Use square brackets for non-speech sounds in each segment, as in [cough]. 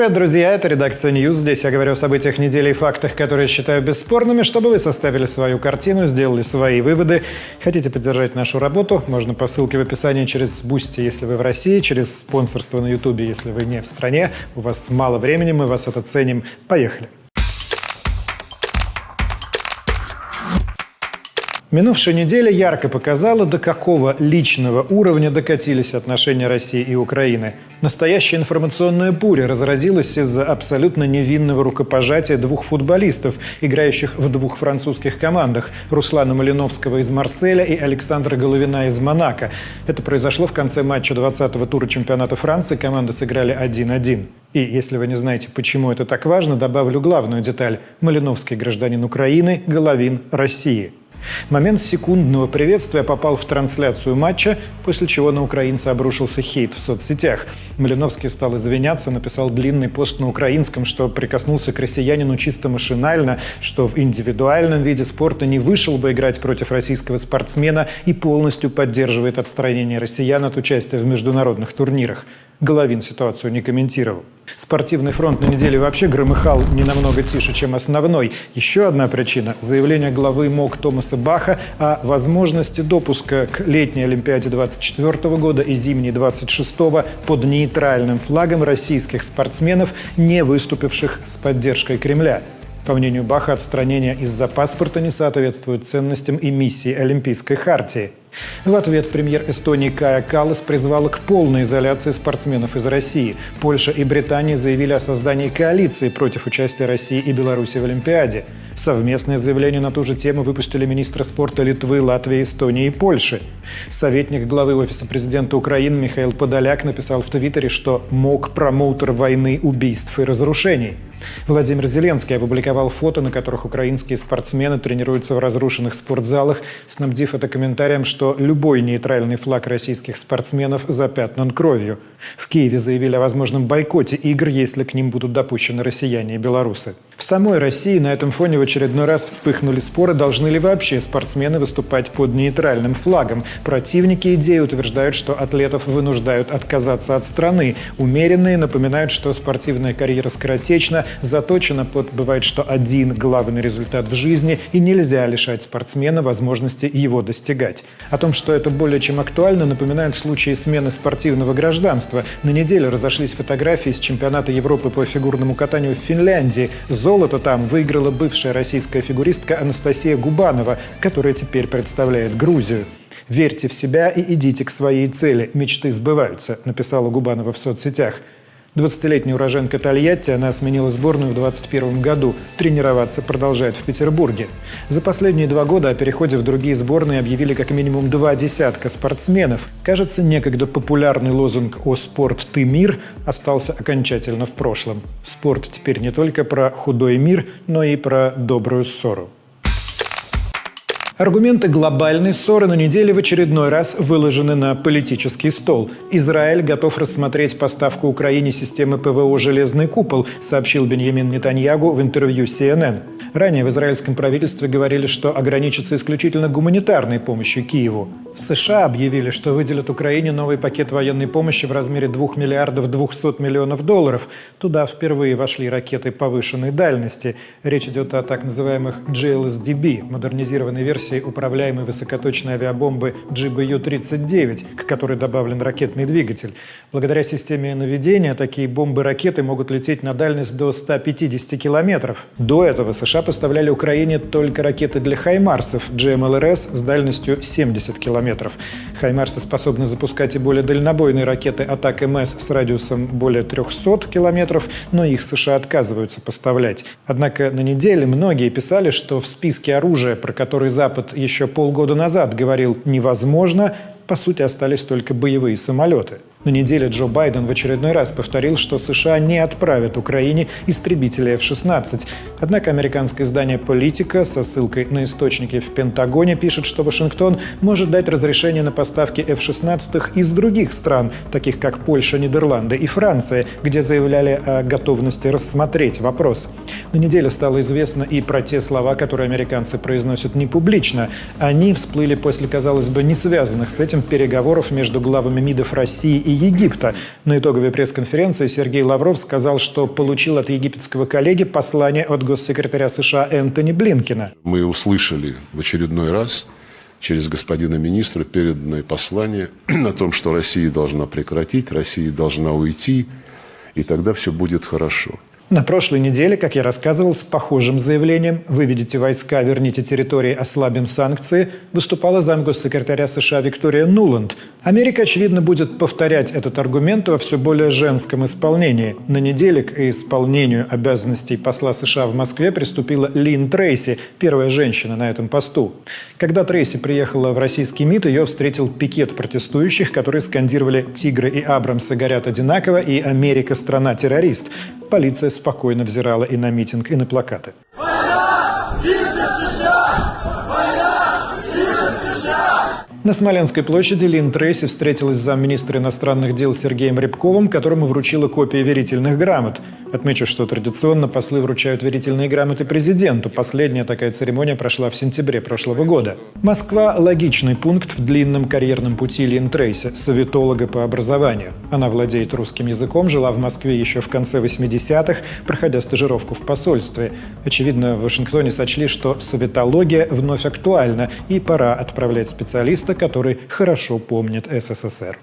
Привет, друзья! Это редакция News. Здесь я говорю о событиях недели и фактах, которые считаю бесспорными, чтобы вы составили свою картину, сделали свои выводы. Хотите поддержать нашу работу? Можно по ссылке в описании через Бусти, если вы в России, через спонсорство на Ютубе, если вы не в стране. У вас мало времени, мы вас это ценим. Поехали! Минувшая неделя ярко показала, до какого личного уровня докатились отношения России и Украины. Настоящая информационная буря разразилась из-за абсолютно невинного рукопожатия двух футболистов, играющих в двух французских командах – Руслана Малиновского из Марселя и Александра Головина из Монако. Это произошло в конце матча 20-го тура чемпионата Франции. Команды сыграли 1-1. И если вы не знаете, почему это так важно, добавлю главную деталь. Малиновский – гражданин Украины, Головин – России – Момент секундного приветствия попал в трансляцию матча, после чего на украинца обрушился хейт в соцсетях. Малиновский стал извиняться, написал длинный пост на украинском, что прикоснулся к россиянину чисто машинально, что в индивидуальном виде спорта не вышел бы играть против российского спортсмена и полностью поддерживает отстранение россиян от участия в международных турнирах. Головин ситуацию не комментировал. Спортивный фронт на неделе вообще громыхал не намного тише, чем основной. Еще одна причина – заявление главы МОК Томаса Баха о возможности допуска к летней Олимпиаде 24 года и зимней 26 под нейтральным флагом российских спортсменов, не выступивших с поддержкой Кремля. По мнению Баха, отстранение из-за паспорта не соответствует ценностям и миссии Олимпийской хартии. В ответ премьер Эстонии Кая Каллас призвала к полной изоляции спортсменов из России. Польша и Британия заявили о создании коалиции против участия России и Беларуси в Олимпиаде. Совместное заявление на ту же тему выпустили министры спорта Литвы, Латвии, Эстонии и Польши. Советник главы Офиса президента Украины Михаил Подоляк написал в Твиттере, что мог промоутер войны, убийств и разрушений. Владимир Зеленский опубликовал фото, на которых украинские спортсмены тренируются в разрушенных спортзалах, снабдив это комментарием, что любой нейтральный флаг российских спортсменов запятнан кровью. В Киеве заявили о возможном бойкоте игр, если к ним будут допущены россияне и белорусы. В самой России на этом фоне в очередной раз вспыхнули споры, должны ли вообще спортсмены выступать под нейтральным флагом. Противники идеи утверждают, что атлетов вынуждают отказаться от страны. Умеренные напоминают, что спортивная карьера скоротечна, заточена под, бывает, что один главный результат в жизни, и нельзя лишать спортсмена возможности его достигать. О том, что это более чем актуально, напоминают случаи смены спортивного гражданства. На неделе разошлись фотографии с чемпионата Европы по фигурному катанию в Финляндии. Золото там выиграла бывшая российская фигуристка Анастасия Губанова, которая теперь представляет Грузию. «Верьте в себя и идите к своей цели. Мечты сбываются», написала Губанова в соцсетях. 20-летняя уроженка Тольятти, она сменила сборную в 2021 году. Тренироваться продолжает в Петербурге. За последние два года о переходе в другие сборные объявили как минимум два десятка спортсменов. Кажется, некогда популярный лозунг «О спорт, ты мир» остался окончательно в прошлом. Спорт теперь не только про худой мир, но и про добрую ссору. Аргументы глобальной ссоры на неделе в очередной раз выложены на политический стол. Израиль готов рассмотреть поставку Украине системы ПВО «Железный купол», сообщил Беньямин Нетаньягу в интервью CNN. Ранее в израильском правительстве говорили, что ограничатся исключительно гуманитарной помощью Киеву. В США объявили, что выделят Украине новый пакет военной помощи в размере 2 миллиардов 200 миллионов долларов. Туда впервые вошли ракеты повышенной дальности. Речь идет о так называемых GLSDB, модернизированной версии версии управляемой высокоточной авиабомбы GBU-39, к которой добавлен ракетный двигатель. Благодаря системе наведения такие бомбы-ракеты могут лететь на дальность до 150 километров. До этого США поставляли Украине только ракеты для «Хаймарсов» GMLRS с дальностью 70 километров. «Хаймарсы» способны запускать и более дальнобойные ракеты «Атак МС» с радиусом более 300 километров, но их США отказываются поставлять. Однако на неделе многие писали, что в списке оружия, про который Запад Запад еще полгода назад говорил «невозможно», по сути, остались только боевые самолеты – на неделе Джо Байден в очередной раз повторил, что США не отправят Украине истребители F-16. Однако американское издание «Политика» со ссылкой на источники в Пентагоне пишет, что Вашингтон может дать разрешение на поставки F-16 из других стран, таких как Польша, Нидерланды и Франция, где заявляли о готовности рассмотреть вопрос. На неделе стало известно и про те слова, которые американцы произносят не публично. Они всплыли после, казалось бы, не связанных с этим переговоров между главами МИДов России и и Египта. На итоговой пресс-конференции Сергей Лавров сказал, что получил от египетского коллеги послание от госсекретаря США Энтони Блинкина. Мы услышали в очередной раз через господина министра переданное послание [clears throat] о том, что Россия должна прекратить, Россия должна уйти, и тогда все будет хорошо. На прошлой неделе, как я рассказывал, с похожим заявлением «Выведите войска, верните территории, ослабим санкции» выступала замгоссекретаря США Виктория Нуланд. Америка, очевидно, будет повторять этот аргумент во все более женском исполнении. На неделе к исполнению обязанностей посла США в Москве приступила Лин Трейси, первая женщина на этом посту. Когда Трейси приехала в российский МИД, ее встретил пикет протестующих, которые скандировали «Тигры и Абрамсы горят одинаково» и «Америка – страна-террорист». Полиция спокойно взирала и на митинг, и на плакаты. На Смоленской площади Лин Трейси встретилась с замминистра иностранных дел Сергеем Рябковым, которому вручила копии верительных грамот. Отмечу, что традиционно послы вручают верительные грамоты президенту. Последняя такая церемония прошла в сентябре прошлого года. Москва – логичный пункт в длинном карьерном пути Лин Трейси, советолога по образованию. Она владеет русским языком, жила в Москве еще в конце 80-х, проходя стажировку в посольстве. Очевидно, в Вашингтоне сочли, что советология вновь актуальна, и пора отправлять специалистов который хорошо помнит СССР.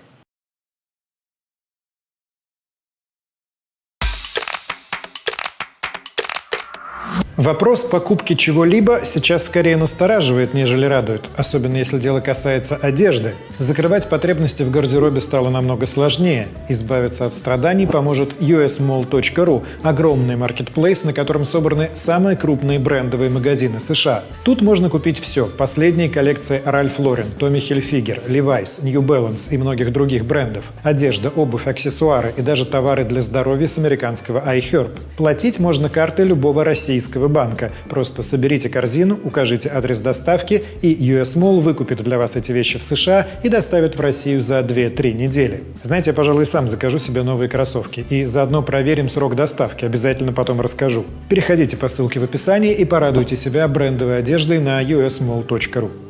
Вопрос покупки чего-либо сейчас скорее настораживает, нежели радует, особенно если дело касается одежды. Закрывать потребности в гардеробе стало намного сложнее. Избавиться от страданий поможет usmall.ru – огромный маркетплейс, на котором собраны самые крупные брендовые магазины США. Тут можно купить все – последние коллекции Ralph Lauren, Tommy Hilfiger, Levi's, New Balance и многих других брендов. Одежда, обувь, аксессуары и даже товары для здоровья с американского iHerb. Платить можно картой любого российского банка. Просто соберите корзину, укажите адрес доставки, и US Mall выкупит для вас эти вещи в США и доставит в Россию за 2-3 недели. Знаете, я, пожалуй, сам закажу себе новые кроссовки. И заодно проверим срок доставки. Обязательно потом расскажу. Переходите по ссылке в описании и порадуйте себя брендовой одеждой на usmall.ru.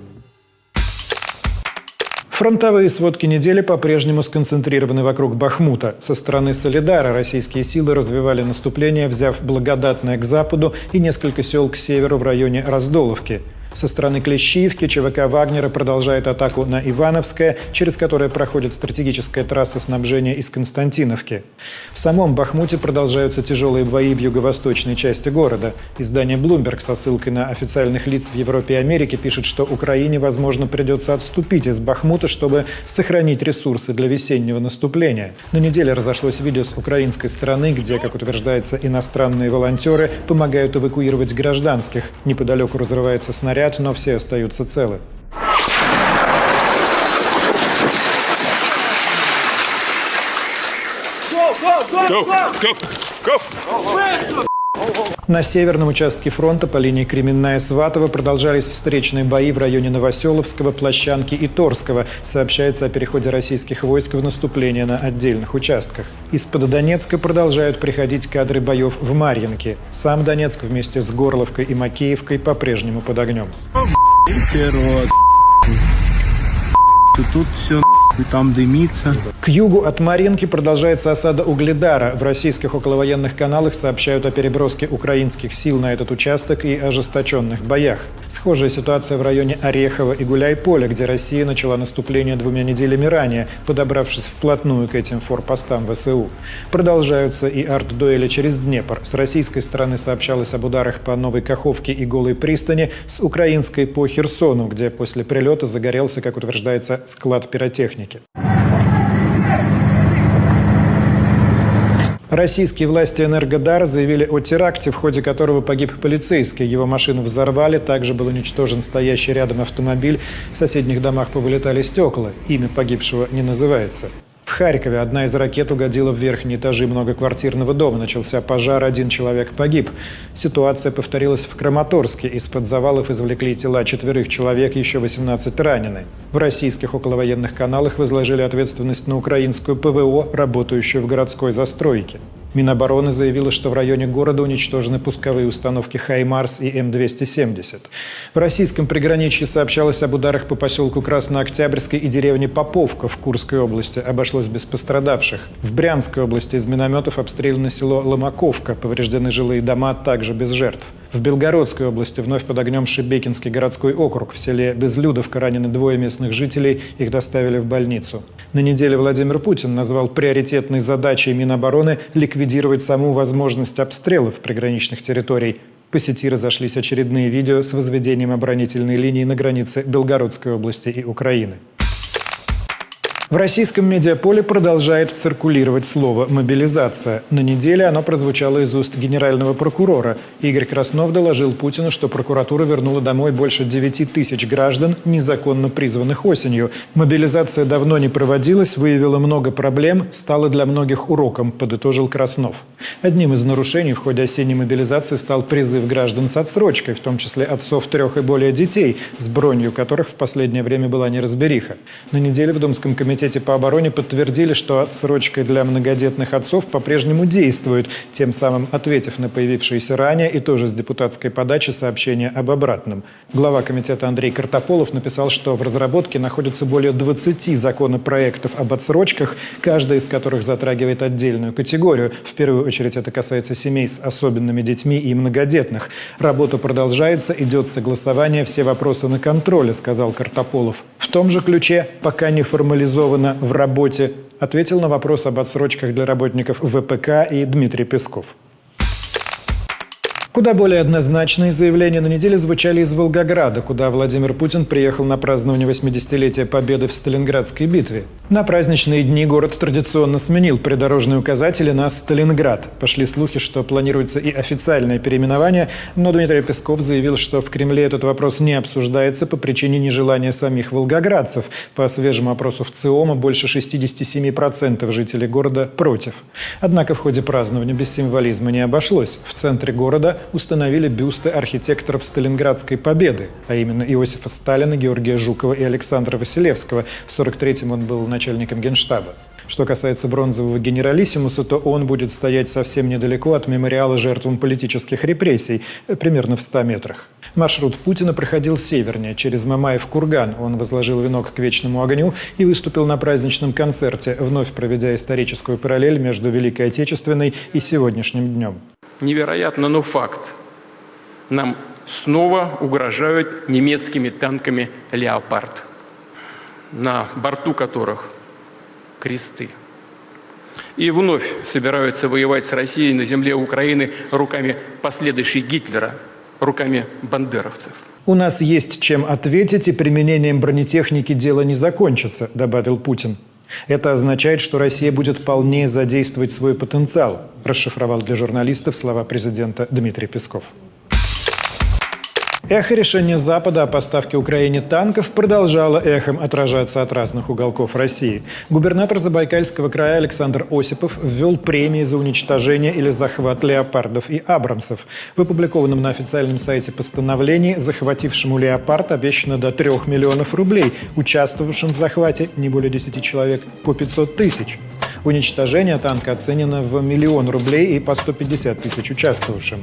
Фронтовые сводки недели по-прежнему сконцентрированы вокруг Бахмута. Со стороны Солидара российские силы развивали наступление, взяв благодатное к западу и несколько сел к северу в районе Раздоловки – со стороны Клещиевки ЧВК Вагнера продолжает атаку на Ивановское, через которое проходит стратегическая трасса снабжения из Константиновки. В самом Бахмуте продолжаются тяжелые бои в юго-восточной части города. Издание Bloomberg со ссылкой на официальных лиц в Европе и Америке пишет, что Украине, возможно, придется отступить из Бахмута, чтобы сохранить ресурсы для весеннего наступления. На неделе разошлось видео с украинской стороны, где, как утверждается, иностранные волонтеры помогают эвакуировать гражданских. Неподалеку разрывается снаряд, горят, но все остаются целы. Go, go, go, на северном участке фронта по линии Кременная-Сватова продолжались встречные бои в районе Новоселовского, Площанки и Торского. Сообщается о переходе российских войск в наступление на отдельных участках. Из-под Донецка продолжают приходить кадры боев в Марьинке. Сам Донецк вместе с Горловкой и Макеевкой по-прежнему под огнем. Тут все и там дымится. К югу от Маринки продолжается осада Угледара. В российских околовоенных каналах сообщают о переброске украинских сил на этот участок и ожесточенных боях. Схожая ситуация в районе Орехова и Гуляйполя, где Россия начала наступление двумя неделями ранее, подобравшись вплотную к этим форпостам ВСУ. Продолжаются и арт-дуэли через Днепр. С российской стороны сообщалось об ударах по Новой Каховке и Голой пристани, с украинской по Херсону, где после прилета загорелся, как утверждается, склад пиротехники техники. Российские власти Энергодара заявили о теракте, в ходе которого погиб полицейский. Его машину взорвали, также был уничтожен стоящий рядом автомобиль. В соседних домах повылетали стекла. Имя погибшего не называется. В Харькове одна из ракет угодила в верхние этажи многоквартирного дома. Начался пожар, один человек погиб. Ситуация повторилась в Краматорске. Из-под завалов извлекли тела четверых человек, еще 18 ранены. В российских околовоенных каналах возложили ответственность на украинскую ПВО, работающую в городской застройке. Минобороны заявила, что в районе города уничтожены пусковые установки «Хаймарс» и М-270. В российском приграничье сообщалось об ударах по поселку Краснооктябрьской и деревне Поповка в Курской области. Обошлось без пострадавших. В Брянской области из минометов обстреляно село Ломаковка. Повреждены жилые дома, также без жертв. В Белгородской области вновь под огнем Шебекинский городской округ. В селе Безлюдовка ранены двое местных жителей. Их доставили в больницу. На неделе Владимир Путин назвал приоритетной задачей Минобороны ликвидировать саму возможность обстрелов приграничных территорий. По сети разошлись очередные видео с возведением оборонительной линии на границе Белгородской области и Украины. В российском медиаполе продолжает циркулировать слово «мобилизация». На неделе оно прозвучало из уст генерального прокурора. Игорь Краснов доложил Путину, что прокуратура вернула домой больше 9 тысяч граждан, незаконно призванных осенью. Мобилизация давно не проводилась, выявила много проблем, стала для многих уроком, подытожил Краснов. Одним из нарушений в ходе осенней мобилизации стал призыв граждан с отсрочкой, в том числе отцов трех и более детей, с бронью которых в последнее время была неразбериха. На неделе в Думском комитете Комитете по обороне подтвердили, что отсрочка для многодетных отцов по-прежнему действует, тем самым ответив на появившиеся ранее и тоже с депутатской подачи сообщение об обратном. Глава комитета Андрей Картополов написал, что в разработке находится более 20 законопроектов об отсрочках, каждая из которых затрагивает отдельную категорию. В первую очередь это касается семей с особенными детьми и многодетных. Работа продолжается, идет согласование, все вопросы на контроле, сказал Картополов. В том же ключе пока не формализован реализовано в работе, ответил на вопрос об отсрочках для работников ВПК и Дмитрий Песков. Куда более однозначные заявления на неделе звучали из Волгограда, куда Владимир Путин приехал на празднование 80-летия Победы в Сталинградской битве. На праздничные дни город традиционно сменил придорожные указатели на Сталинград. Пошли слухи, что планируется и официальное переименование, но Дмитрий Песков заявил, что в Кремле этот вопрос не обсуждается по причине нежелания самих волгоградцев. По свежему опросу в ЦИОМа больше 67% жителей города против. Однако в ходе празднования без символизма не обошлось. В центре города установили бюсты архитекторов Сталинградской победы, а именно Иосифа Сталина, Георгия Жукова и Александра Василевского. В 43-м он был начальником генштаба. Что касается бронзового генералиссимуса, то он будет стоять совсем недалеко от мемориала жертвам политических репрессий, примерно в 100 метрах. Маршрут Путина проходил севернее, через Мамаев курган. Он возложил венок к вечному огню и выступил на праздничном концерте, вновь проведя историческую параллель между Великой Отечественной и сегодняшним днем невероятно, но факт. Нам снова угрожают немецкими танками «Леопард», на борту которых кресты. И вновь собираются воевать с Россией на земле Украины руками последующей Гитлера, руками бандеровцев. «У нас есть чем ответить, и применением бронетехники дело не закончится», – добавил Путин. Это означает, что Россия будет полнее задействовать свой потенциал, расшифровал для журналистов слова президента Дмитрий Песков. Эхо решения Запада о поставке Украине танков продолжало эхом отражаться от разных уголков России. Губернатор Забайкальского края Александр Осипов ввел премии за уничтожение или захват леопардов и абрамсов. В опубликованном на официальном сайте постановлении захватившему леопард обещано до 3 миллионов рублей, участвовавшим в захвате не более 10 человек по 500 тысяч. Уничтожение танка оценено в миллион рублей и по 150 тысяч участвовавшим.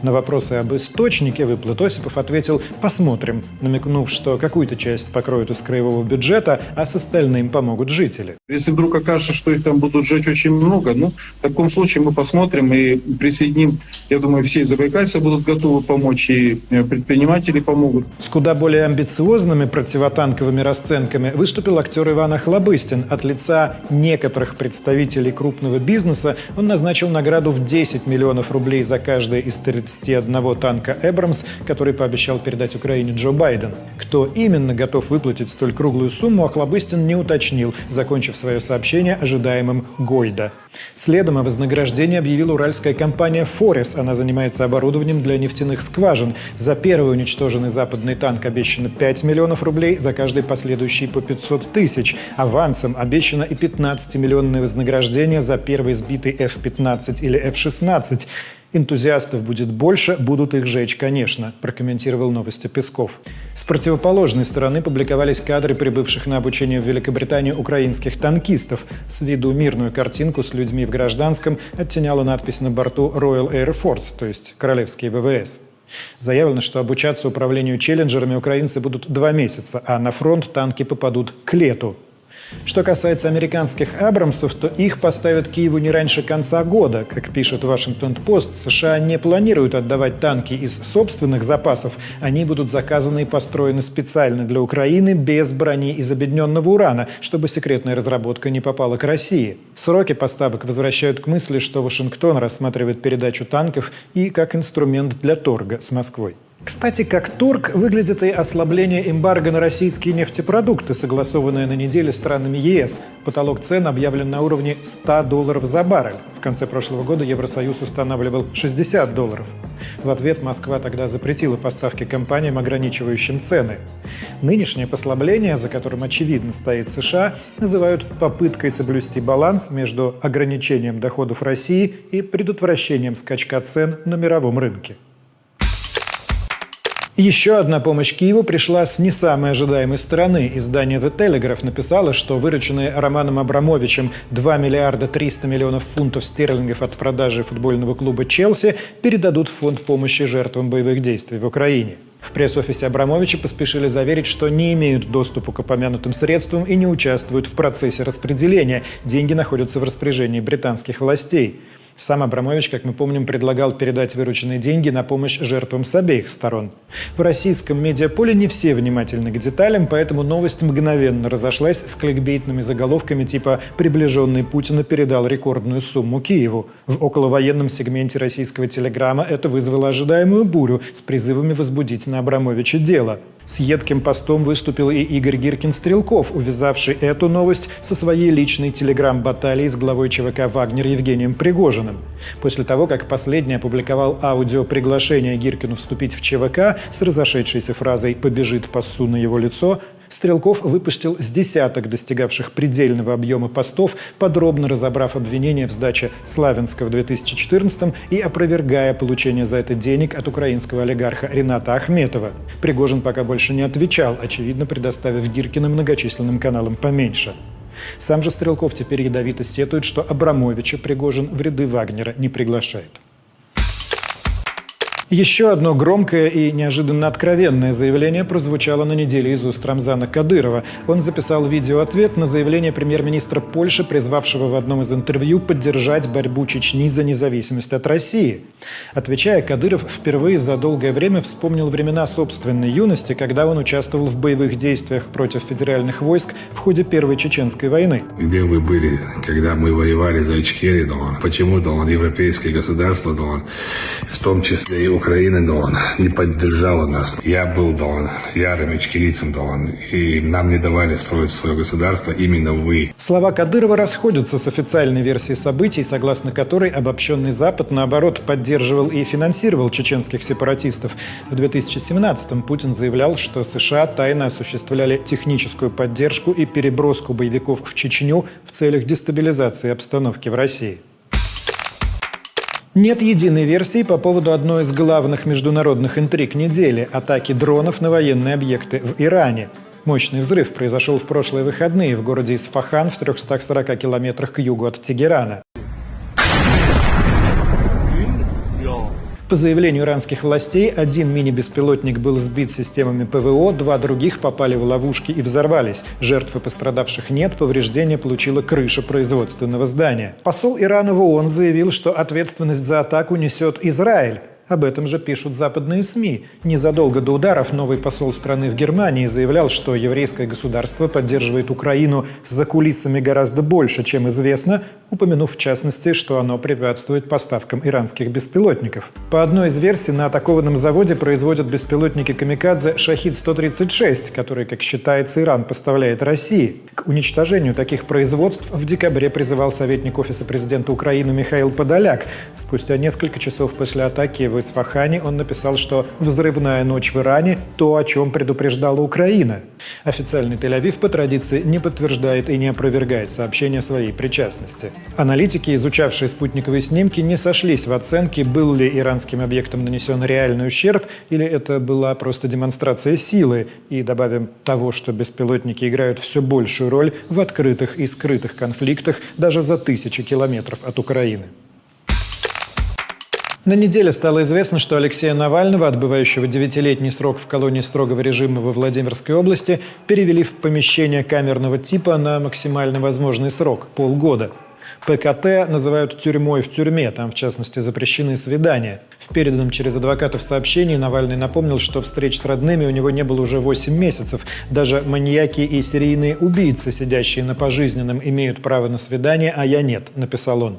На вопросы об источнике выплат Осипов ответил «посмотрим», намекнув, что какую-то часть покроют из краевого бюджета, а с остальным помогут жители. Если вдруг окажется, что их там будут сжечь очень много, ну, в таком случае мы посмотрим и присоединим, я думаю, все забайкальцы будут готовы помочь, и э, предприниматели помогут. С куда более амбициозными противотанковыми расценками выступил актер Иван Охлобыстин от лица некоторых представителей представителей крупного бизнеса, он назначил награду в 10 миллионов рублей за каждый из 31 танка «Эбрамс», который пообещал передать Украине Джо Байден. Кто именно готов выплатить столь круглую сумму, Охлобыстин не уточнил, закончив свое сообщение ожидаемым Гойда. Следом о вознаграждении объявила уральская компания «Форес». Она занимается оборудованием для нефтяных скважин. За первый уничтоженный западный танк обещано 5 миллионов рублей, за каждый последующий по 500 тысяч. Авансом обещано и 15-миллионное вознаграждение за первый сбитый F-15 или F-16. Энтузиастов будет больше, будут их жечь, конечно, прокомментировал новости Песков. С противоположной стороны публиковались кадры прибывших на обучение в Великобританию украинских танкистов. С виду мирную картинку с людьми в гражданском оттеняла надпись на борту Royal Air Force, то есть Королевские ВВС. Заявлено, что обучаться управлению челленджерами украинцы будут два месяца, а на фронт танки попадут к лету. Что касается американских «Абрамсов», то их поставят Киеву не раньше конца года. Как пишет Вашингтон-Пост, США не планируют отдавать танки из собственных запасов. Они будут заказаны и построены специально для Украины без брони из объединенного урана, чтобы секретная разработка не попала к России. Сроки поставок возвращают к мысли, что Вашингтон рассматривает передачу танков и как инструмент для торга с Москвой. Кстати, как торг выглядит и ослабление эмбарго на российские нефтепродукты, согласованное на неделе странами ЕС. Потолок цен объявлен на уровне 100 долларов за баррель. В конце прошлого года Евросоюз устанавливал 60 долларов. В ответ Москва тогда запретила поставки компаниям, ограничивающим цены. Нынешнее послабление, за которым очевидно стоит США, называют попыткой соблюсти баланс между ограничением доходов России и предотвращением скачка цен на мировом рынке. Еще одна помощь Киеву пришла с не самой ожидаемой стороны. Издание The Telegraph написало, что вырученные Романом Абрамовичем 2 миллиарда 300 миллионов фунтов стерлингов от продажи футбольного клуба «Челси» передадут в фонд помощи жертвам боевых действий в Украине. В пресс-офисе Абрамовича поспешили заверить, что не имеют доступа к упомянутым средствам и не участвуют в процессе распределения. Деньги находятся в распоряжении британских властей. Сам Абрамович, как мы помним, предлагал передать вырученные деньги на помощь жертвам с обеих сторон. В российском медиаполе не все внимательны к деталям, поэтому новость мгновенно разошлась с кликбейтными заголовками типа «Приближенный Путина передал рекордную сумму Киеву». В околовоенном сегменте российского телеграмма это вызвало ожидаемую бурю с призывами возбудить на Абрамовича дело. С едким постом выступил и Игорь Гиркин-Стрелков, увязавший эту новость со своей личной телеграм-баталией с главой ЧВК «Вагнер» Евгением Пригожиным. После того, как последний опубликовал аудио приглашения Гиркину вступить в ЧВК с разошедшейся фразой «побежит пассу на его лицо», Стрелков выпустил с десяток достигавших предельного объема постов, подробно разобрав обвинения в сдаче Славянска в 2014 и опровергая получение за это денег от украинского олигарха Рената Ахметова. Пригожин пока больше не отвечал, очевидно, предоставив Гиркина многочисленным каналам поменьше. Сам же Стрелков теперь ядовито сетует, что Абрамовича Пригожин в ряды Вагнера не приглашает. Еще одно громкое и неожиданно откровенное заявление прозвучало на неделе из уст Рамзана Кадырова. Он записал видеоответ на заявление премьер-министра Польши, призвавшего в одном из интервью поддержать борьбу Чечни за независимость от России. Отвечая, Кадыров впервые за долгое время вспомнил времена собственной юности, когда он участвовал в боевых действиях против федеральных войск в ходе Первой Чеченской войны. Где вы были, когда мы воевали за Ичкерию? Почему-то он европейские государства, в том числе и Украина, да он не поддержала нас. Я был, ярым ичкерийцем, да он, и нам не давали строить свое государство именно вы. Слова Кадырова расходятся с официальной версией событий, согласно которой обобщенный Запад, наоборот, поддерживал и финансировал чеченских сепаратистов. В 2017-м Путин заявлял, что США тайно осуществляли техническую поддержку и переброску боевиков в Чечню в целях дестабилизации обстановки в России. Нет единой версии по поводу одной из главных международных интриг недели – атаки дронов на военные объекты в Иране. Мощный взрыв произошел в прошлые выходные в городе Исфахан в 340 километрах к югу от Тегерана. По заявлению иранских властей, один мини-беспилотник был сбит системами ПВО, два других попали в ловушки и взорвались. Жертв и пострадавших нет, повреждения получила крыша производственного здания. Посол Ирана в ООН заявил, что ответственность за атаку несет Израиль. Об этом же пишут западные СМИ. Незадолго до ударов новый посол страны в Германии заявлял, что еврейское государство поддерживает Украину за кулисами гораздо больше, чем известно, упомянув в частности, что оно препятствует поставкам иранских беспилотников. По одной из версий, на атакованном заводе производят беспилотники «Камикадзе» «Шахид-136», которые, как считается, Иран поставляет России. К уничтожению таких производств в декабре призывал советник Офиса президента Украины Михаил Подоляк. Спустя несколько часов после атаки в Исфахане он написал, что «взрывная ночь в Иране – то, о чем предупреждала Украина». Официальный Тель-Авив по традиции не подтверждает и не опровергает сообщения своей причастности. Аналитики, изучавшие спутниковые снимки, не сошлись в оценке, был ли иранским объектом нанесен реальный ущерб или это была просто демонстрация силы. И добавим того, что беспилотники играют все большую роль в открытых и скрытых конфликтах даже за тысячи километров от Украины. На неделе стало известно, что Алексея Навального, отбывающего девятилетний срок в колонии строгого режима во Владимирской области, перевели в помещение камерного типа на максимально возможный срок – полгода. ПКТ называют тюрьмой в тюрьме, там в частности запрещены свидания. В переданном через адвокатов сообщении Навальный напомнил, что встреч с родными у него не было уже 8 месяцев. Даже маньяки и серийные убийцы, сидящие на пожизненном, имеют право на свидание, а я нет, написал он.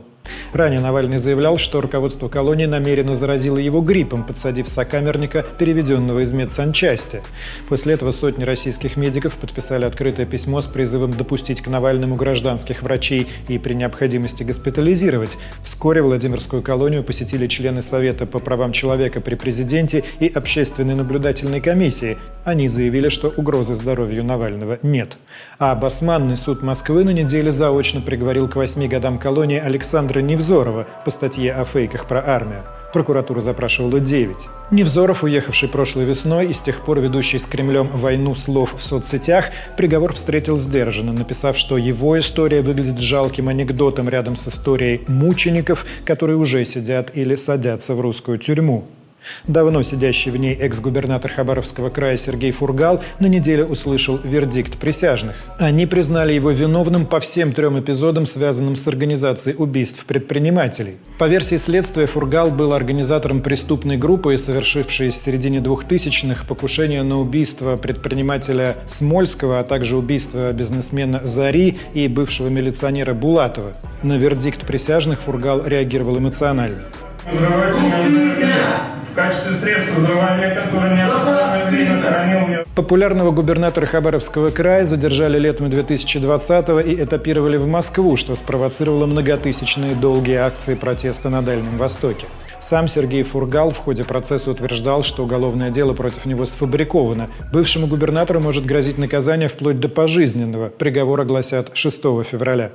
Ранее Навальный заявлял, что руководство колонии намеренно заразило его гриппом, подсадив сокамерника, переведенного из медсанчасти. После этого сотни российских медиков подписали открытое письмо с призывом допустить к Навальному гражданских врачей и при необходимости госпитализировать. Вскоре Владимирскую колонию посетили члены Совета по правам человека при президенте и общественной наблюдательной комиссии. Они заявили, что угрозы здоровью Навального нет. А Басманный суд Москвы на неделе заочно приговорил к восьми годам колонии Александра Невзорова по статье о фейках про армию. Прокуратура запрашивала 9. Невзоров, уехавший прошлой весной и с тех пор ведущий с Кремлем войну слов в соцсетях, приговор встретил сдержанно, написав, что его история выглядит жалким анекдотом рядом с историей мучеников, которые уже сидят или садятся в русскую тюрьму. Давно сидящий в ней экс-губернатор Хабаровского края Сергей Фургал на неделе услышал вердикт присяжных. Они признали его виновным по всем трем эпизодам, связанным с организацией убийств предпринимателей. По версии следствия, Фургал был организатором преступной группы, совершившей в середине 2000-х покушение на убийство предпринимателя Смольского, а также убийство бизнесмена Зари и бывшего милиционера Булатова. На вердикт присяжных Фургал реагировал эмоционально. Взрывать меня в качестве средства взрывания, которое неопределенное время хоронил меня. Популярного губернатора Хабаровского края задержали летом 2020-го и этапировали в Москву, что спровоцировало многотысячные долгие акции протеста на Дальнем Востоке. Сам Сергей Фургал в ходе процесса утверждал, что уголовное дело против него сфабриковано. Бывшему губернатору может грозить наказание вплоть до пожизненного. Приговор огласят 6 февраля.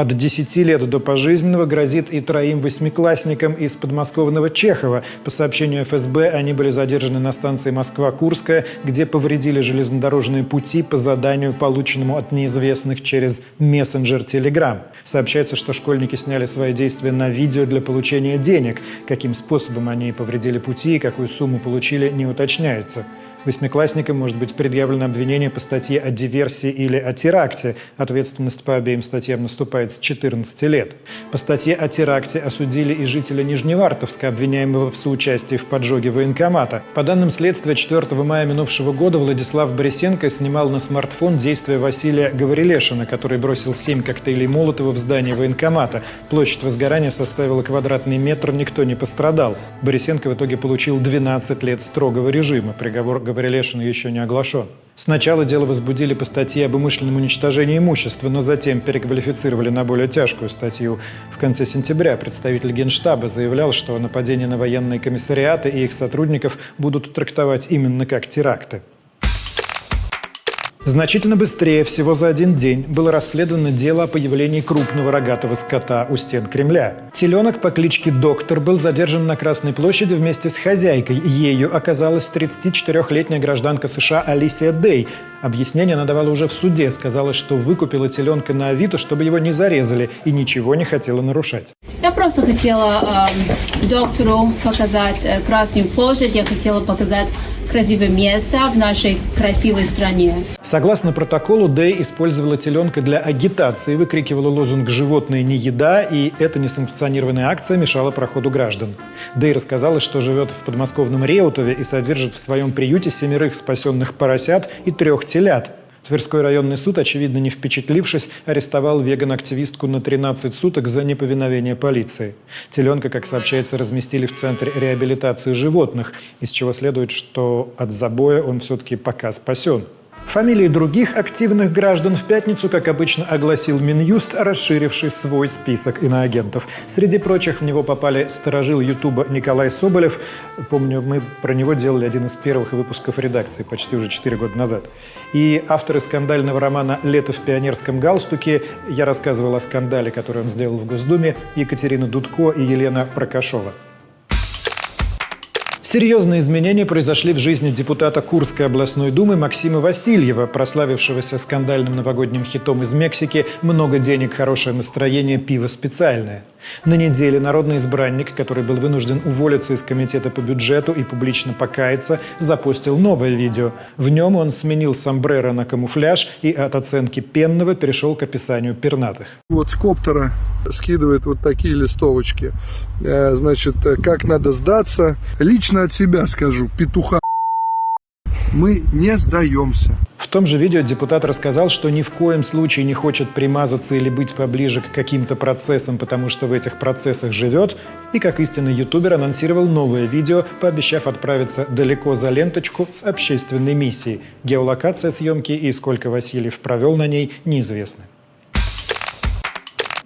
От 10 лет до пожизненного грозит и троим восьмиклассникам из подмосковного Чехова. По сообщению ФСБ, они были задержаны на станции Москва-Курская, где повредили железнодорожные пути по заданию, полученному от неизвестных через мессенджер Telegram. Сообщается, что школьники сняли свои действия на видео для получения денег. Каким способом они повредили пути и какую сумму получили, не уточняется. Восьмиклассникам может быть предъявлено обвинение по статье о диверсии или о теракте. Ответственность по обеим статьям наступает с 14 лет. По статье о теракте осудили и жителя Нижневартовска, обвиняемого в соучастии в поджоге военкомата. По данным следствия, 4 мая минувшего года Владислав Борисенко снимал на смартфон действия Василия Гаврилешина, который бросил 7 коктейлей Молотова в здание военкомата. Площадь возгорания составила квадратный метр, никто не пострадал. Борисенко в итоге получил 12 лет строгого режима. Приговор Гаврилешина еще не оглашен. Сначала дело возбудили по статье об умышленном уничтожении имущества, но затем переквалифицировали на более тяжкую статью. В конце сентября представитель Генштаба заявлял, что нападения на военные комиссариаты и их сотрудников будут трактовать именно как теракты. Значительно быстрее, всего за один день, было расследовано дело о появлении крупного рогатого скота у стен Кремля. Теленок по кличке Доктор был задержан на Красной площади вместе с хозяйкой. Ею оказалась 34-летняя гражданка США Алисия Дей. Объяснение она давала уже в суде. Сказала, что выкупила теленка на Авито, чтобы его не зарезали, и ничего не хотела нарушать. Я просто хотела э, доктору показать э, Красную площадь, я хотела показать красивое место в нашей красивой стране. Согласно протоколу, Дэй использовала теленка для агитации, выкрикивала лозунг «Животное не еда», и эта несанкционированная акция мешала проходу граждан. Дэй рассказала, что живет в подмосковном Реутове и содержит в своем приюте семерых спасенных поросят и трех телят. Тверской районный суд, очевидно не впечатлившись, арестовал веган-активистку на 13 суток за неповиновение полиции. Теленка, как сообщается, разместили в Центре реабилитации животных, из чего следует, что от забоя он все-таки пока спасен. Фамилии других активных граждан в пятницу, как обычно, огласил Минюст, расширивший свой список иноагентов. Среди прочих в него попали сторожил Ютуба Николай Соболев. Помню, мы про него делали один из первых выпусков редакции почти уже 4 года назад. И авторы скандального романа «Лето в пионерском галстуке» я рассказывал о скандале, который он сделал в Госдуме, Екатерина Дудко и Елена Прокашова. Серьезные изменения произошли в жизни депутата Курской областной думы Максима Васильева, прославившегося скандальным новогодним хитом из Мексики «Много денег, хорошее настроение, пиво специальное». На неделе народный избранник, который был вынужден уволиться из комитета по бюджету и публично покаяться, запустил новое видео. В нем он сменил сомбреро на камуфляж и от оценки пенного перешел к описанию пернатых. Вот с коптера скидывает вот такие листовочки. Э, Значит, э, как надо сдаться. Лично от себя скажу, петуха мы не сдаемся. В том же видео депутат рассказал, что ни в коем случае не хочет примазаться или быть поближе к каким-то процессам, потому что в этих процессах живет, и как истинный ютубер анонсировал новое видео, пообещав отправиться далеко за ленточку с общественной миссией. Геолокация съемки и сколько Васильев провел на ней неизвестны.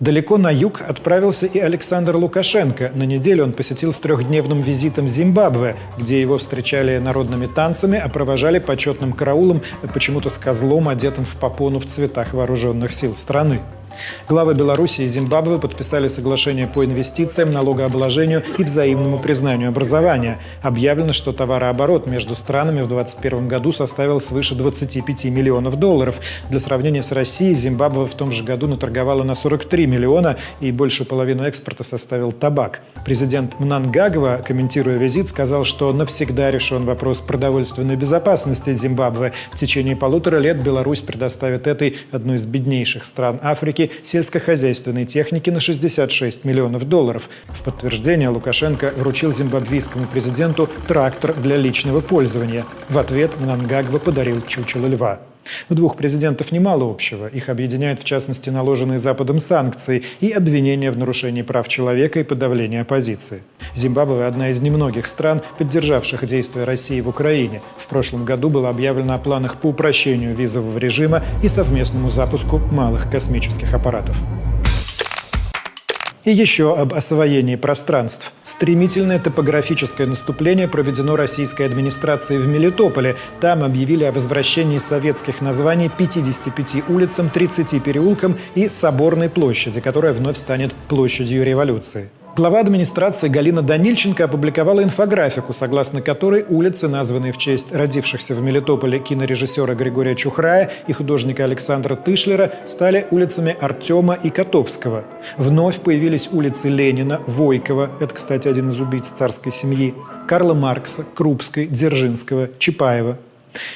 Далеко на юг отправился и Александр Лукашенко. На неделю он посетил с трехдневным визитом Зимбабве, где его встречали народными танцами, а провожали почетным караулом, почему-то с козлом, одетым в попону в цветах вооруженных сил страны. Главы Беларуси и Зимбабве подписали соглашение по инвестициям, налогообложению и взаимному признанию образования. Объявлено, что товарооборот между странами в 2021 году составил свыше 25 миллионов долларов. Для сравнения с Россией, Зимбабве в том же году наторговала на 43 миллиона и больше половины экспорта составил табак. Президент Мнангагва, комментируя визит, сказал, что навсегда решен вопрос продовольственной безопасности Зимбабве. В течение полутора лет Беларусь предоставит этой, одной из беднейших стран Африки, сельскохозяйственной техники на 66 миллионов долларов. В подтверждение Лукашенко вручил зимбабвийскому президенту трактор для личного пользования. В ответ Мнангагва подарил чучело льва. У двух президентов немало общего. Их объединяют, в частности, наложенные Западом санкции и обвинения в нарушении прав человека и подавлении оппозиции. Зимбабве – одна из немногих стран, поддержавших действия России в Украине. В прошлом году было объявлено о планах по упрощению визового режима и совместному запуску малых космических аппаратов. И еще об освоении пространств. Стремительное топографическое наступление проведено российской администрацией в Мелитополе. Там объявили о возвращении советских названий 55 улицам, 30 переулкам и Соборной площади, которая вновь станет площадью революции. Глава администрации Галина Данильченко опубликовала инфографику, согласно которой улицы, названные в честь родившихся в Мелитополе кинорежиссера Григория Чухрая и художника Александра Тышлера, стали улицами Артема и Котовского. Вновь появились улицы Ленина, Войкова, это, кстати, один из убийц царской семьи, Карла Маркса, Крупской, Дзержинского, Чапаева.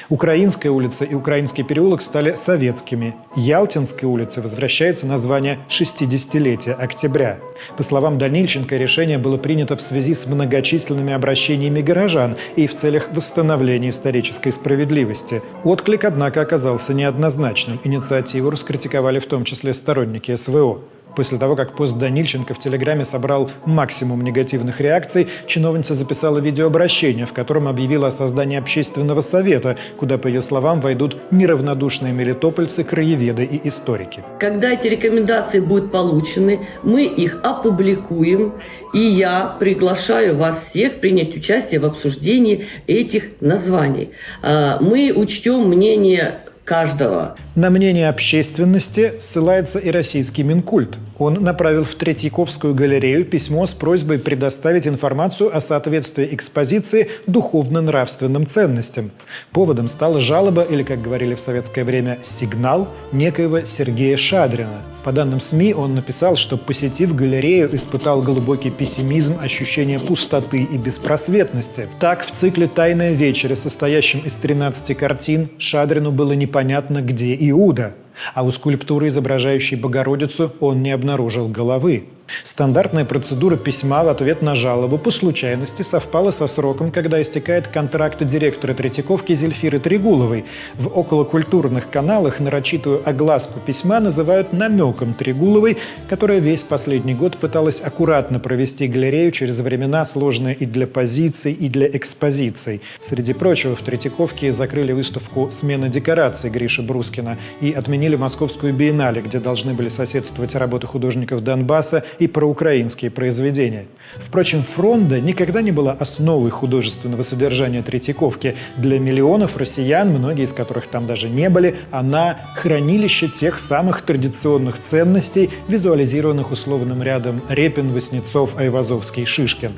Украинская улица и Украинский переулок стали советскими. Ялтинской улице возвращается название 60-летия октября. По словам Данильченко, решение было принято в связи с многочисленными обращениями горожан и в целях восстановления исторической справедливости. Отклик, однако, оказался неоднозначным. Инициативу раскритиковали в том числе сторонники СВО. После того, как пост Данильченко в Телеграме собрал максимум негативных реакций, чиновница записала видеообращение, в котором объявила о создании общественного совета, куда, по ее словам, войдут неравнодушные мелитопольцы, краеведы и историки. Когда эти рекомендации будут получены, мы их опубликуем, и я приглашаю вас всех принять участие в обсуждении этих названий. А, Мы учтем мнение каждого. На мнение общественности ссылается и российский Минкульт. Он направил в Третьяковскую галерею письмо с просьбой предоставить информацию о соответствии экспозиции духовно-нравственным ценностям. Поводом стала жалоба, или, как говорили в советское время, сигнал некоего Сергея Шадрина. По данным СМИ, он написал, что, посетив галерею, испытал глубокий пессимизм, ощущение пустоты и беспросветности. Так, в цикле «Тайная вечеря», состоящем из 13 картин, Шадрину было непонятно, где Иуда. А у скульптуры, изображающей Богородицу, он не обнаружил головы. Стандартная процедура письма в ответ на жалобу по случайности совпала со сроком, когда истекает контракт директора Третьяковки Зельфиры Трегуловой. В околокультурных каналах нарочитую огласку письма называют намеком Трегуловой, которая весь последний год пыталась аккуратно провести галерею через времена, сложные и для позиций, и для экспозиций. Среди прочего, в Третьяковке закрыли выставку «Смена декораций» Гриши Брускина и отменили Московскую биеннале, где должны были соседствовать работы художников Донбасса и проукраинские произведения. Впрочем, фронда никогда не была основой художественного содержания Третьяковки. Для миллионов россиян, многие из которых там даже не были, она – хранилище тех самых традиционных ценностей, визуализированных условным рядом Репин, Васнецов, Айвазовский, Шишкин.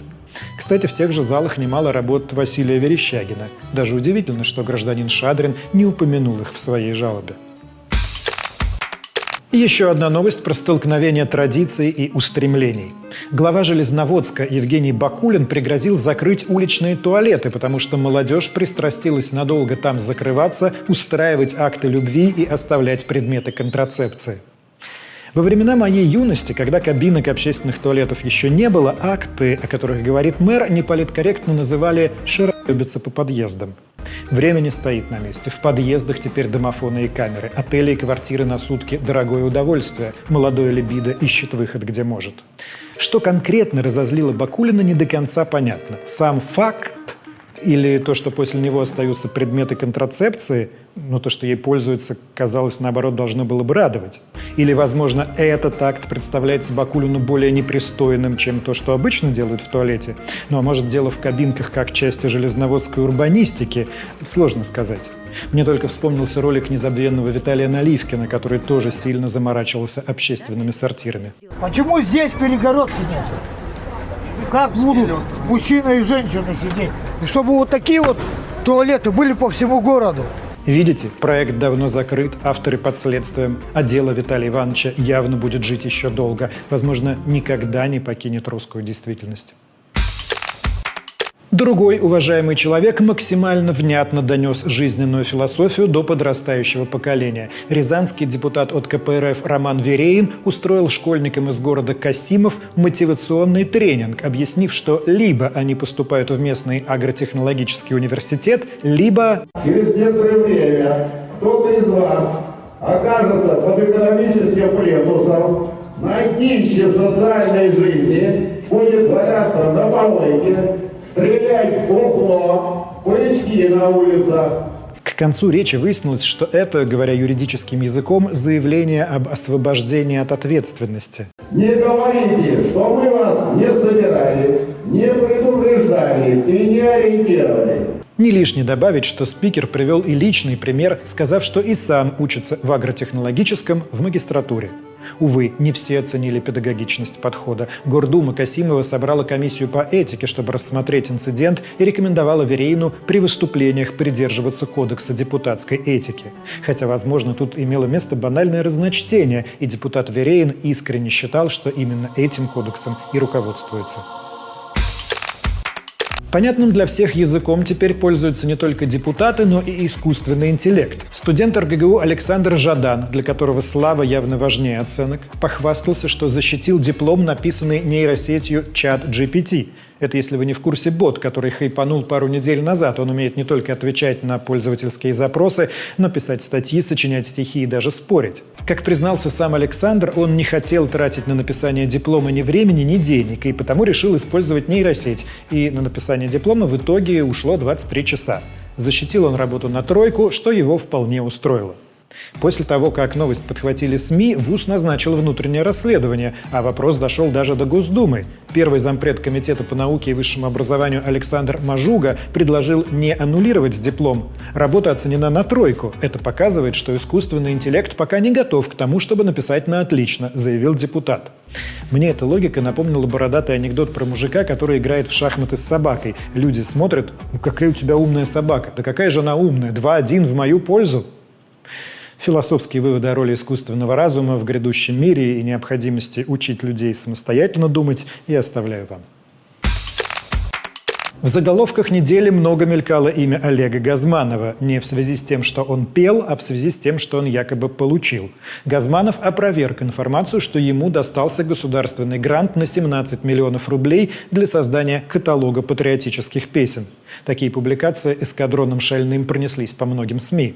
Кстати, в тех же залах немало работ Василия Верещагина. Даже удивительно, что гражданин Шадрин не упомянул их в своей жалобе. И еще одна новость про столкновение традиций и устремлений. Глава Железноводска Евгений Бакулин пригрозил закрыть уличные туалеты, потому что молодежь пристрастилась надолго там закрываться, устраивать акты любви и оставлять предметы контрацепции. Во времена моей юности, когда кабинок общественных туалетов еще не было, акты, о которых говорит мэр, неполиткорректно называли «шаробиться по подъездам». Время не стоит на месте. В подъездах теперь домофоны и камеры. Отели и квартиры на сутки – дорогое удовольствие. Молодое либидо ищет выход, где может. Что конкретно разозлило Бакулина, не до конца понятно. Сам факт или то, что после него остаются предметы контрацепции, но то, что ей пользуются, казалось, наоборот, должно было бы радовать. Или, возможно, этот акт представляется Бакулину более непристойным, чем то, что обычно делают в туалете. Ну, а может, дело в кабинках как части железноводской урбанистики? Сложно сказать. Мне только вспомнился ролик незабвенного Виталия Наливкина, который тоже сильно заморачивался общественными сортирами. Почему здесь перегородки нет? Как будут мужчина и женщина сидеть? И чтобы вот такие вот туалеты были по всему городу. Видите, проект давно закрыт, авторы под следствием, а дело Виталия Ивановича явно будет жить еще долго. Возможно, никогда не покинет русскую действительность. Другой уважаемый человек максимально внятно донес жизненную философию до подрастающего поколения. Рязанский депутат от КПРФ Роман Вереин устроил школьникам из города Касимов мотивационный тренинг, объяснив, что либо они поступают в местный агротехнологический университет, либо... Через некоторое время кто-то из вас окажется под экономическим плинтусом, на днище социальной жизни, будет валяться на помойке, стрелять в бухло, пыльчки на улицах. К концу речи выяснилось, что это, говоря юридическим языком, заявление об освобождении от ответственности. Не говорите, что мы вас не собирали, не предупреждали и не ориентировали. Не лишне добавить, что спикер привел и личный пример, сказав, что и сам учится в агротехнологическом в магистратуре. Увы, не все оценили педагогичность подхода. Гордума Касимова собрала комиссию по этике, чтобы рассмотреть инцидент и рекомендовала Верейну при выступлениях придерживаться кодекса депутатской этики. Хотя, возможно, тут имело место банальное разночтение, и депутат Верейн искренне считал, что именно этим кодексом и руководствуется. Понятным для всех языком теперь пользуются не только депутаты, но и искусственный интеллект. Студент РГГУ Александр Жадан, для которого слава явно важнее оценок, похвастался, что защитил диплом, написанный нейросетью чат GPT. Это, если вы не в курсе, бот, который хайпанул пару недель назад. Он умеет не только отвечать на пользовательские запросы, но писать статьи, сочинять стихи и даже спорить. Как признался сам Александр, он не хотел тратить на написание диплома ни времени, ни денег, и потому решил использовать нейросеть. И на написание диплома в итоге ушло 23 часа. Защитил он работу на тройку, что его вполне устроило. После того, как новость подхватили СМИ, ВУЗ назначил внутреннее расследование, а вопрос дошел даже до Госдумы. Первый зампред Комитета по науке и высшему образованию Александр Мажуга предложил не аннулировать диплом. Работа оценена на тройку. Это показывает, что искусственный интеллект пока не готов к тому, чтобы написать на отлично, заявил депутат. Мне эта логика напомнила бородатый анекдот про мужика, который играет в шахматы с собакой. Люди смотрят, ну какая у тебя умная собака. Да какая же она умная? Два-один в мою пользу. Философские выводы о роли искусственного разума в грядущем мире и необходимости учить людей самостоятельно думать я оставляю вам. В заголовках недели много мелькало имя Олега Газманова. Не в связи с тем, что он пел, а в связи с тем, что он якобы получил. Газманов опроверг информацию, что ему достался государственный грант на 17 миллионов рублей для создания каталога патриотических песен. Такие публикации эскадроном шальным пронеслись по многим СМИ.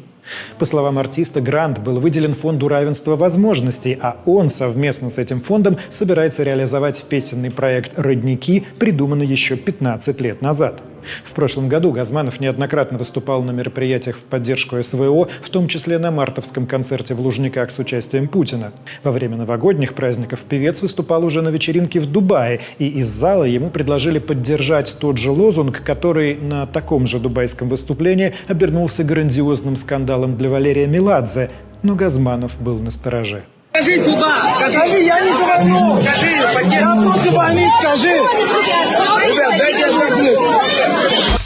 По словам артиста, грант был выделен Фонду равенства возможностей, а он совместно с этим фондом собирается реализовать песенный проект «Родники», придуманный еще 15 лет назад. В прошлом году Газманов неоднократно выступал на мероприятиях в поддержку СВО, в том числе на мартовском концерте в Лужниках с участием Путина. Во время новогодних праздников певец выступал уже на вечеринке в Дубае, и из зала ему предложили поддержать тот же лозунг, который на таком же дубайском выступлении обернулся грандиозным скандалом для Валерия Меладзе, но Газманов был на стороже. Скажи сюда, скажи, я не звоню, скажи, я против войны, скажи. Ребят, дайте отдохнуть.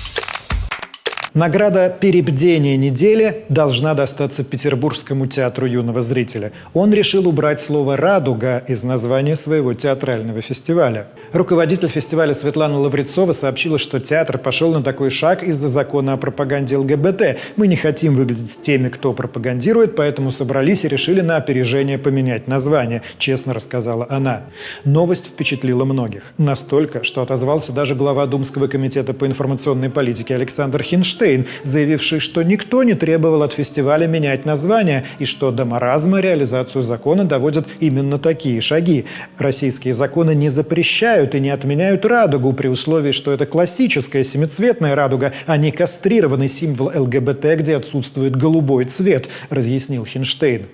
Награда «Перебдение недели» должна достаться Петербургскому театру юного зрителя. Он решил убрать слово «радуга» из названия своего театрального фестиваля. Руководитель фестиваля Светлана Лаврецова сообщила, что театр пошел на такой шаг из-за закона о пропаганде ЛГБТ. «Мы не хотим выглядеть теми, кто пропагандирует, поэтому собрались и решили на опережение поменять название», честно рассказала она. Новость впечатлила многих. Настолько, что отозвался даже глава Думского комитета по информационной политике Александр Хинштейн, заявивший, что никто не требовал от фестиваля менять название и что до маразма реализацию закона доводят именно такие шаги. Российские законы не запрещают и не отменяют радугу при условии, что это классическая семицветная радуга, а не кастрированный символ ЛГБТ, где отсутствует голубой цвет, разъяснил Хинштейн.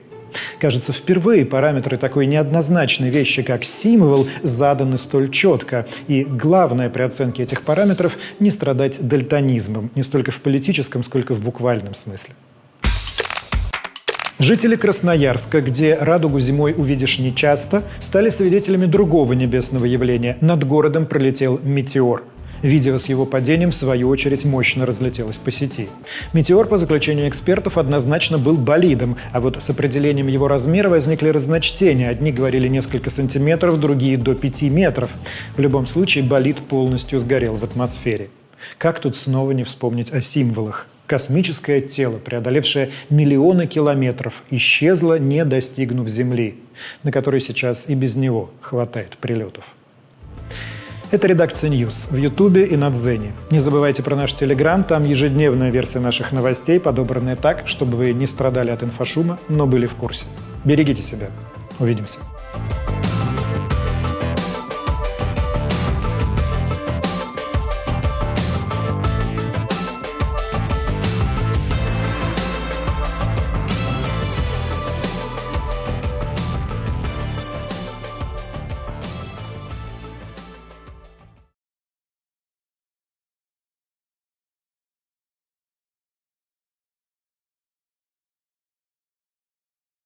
Кажется, впервые параметры такой неоднозначной вещи, как символ, заданы столь четко. И главное при оценке этих параметров – не страдать дальтонизмом, не столько в политическом, сколько в буквальном смысле. Жители Красноярска, где радугу зимой увидишь нечасто, стали свидетелями другого небесного явления. Над городом пролетел метеор – Видео с его падением, в свою очередь, мощно разлетелось по сети. Метеор, по заключению экспертов, однозначно был болидом, а вот с определением его размера возникли разночтения. Одни говорили несколько сантиметров, другие до пяти метров. В любом случае, болид полностью сгорел в атмосфере. Как тут снова не вспомнить о символах? Космическое тело, преодолевшее миллионы километров, исчезло, не достигнув Земли, на которой сейчас и без него хватает прилетов. Это редакция News в Ютубе и на Дзене. Не забывайте про наш Телеграм, там ежедневная версия наших новостей, подобранная так, чтобы вы не страдали от инфошума, но были в курсе. Берегите себя. Увидимся.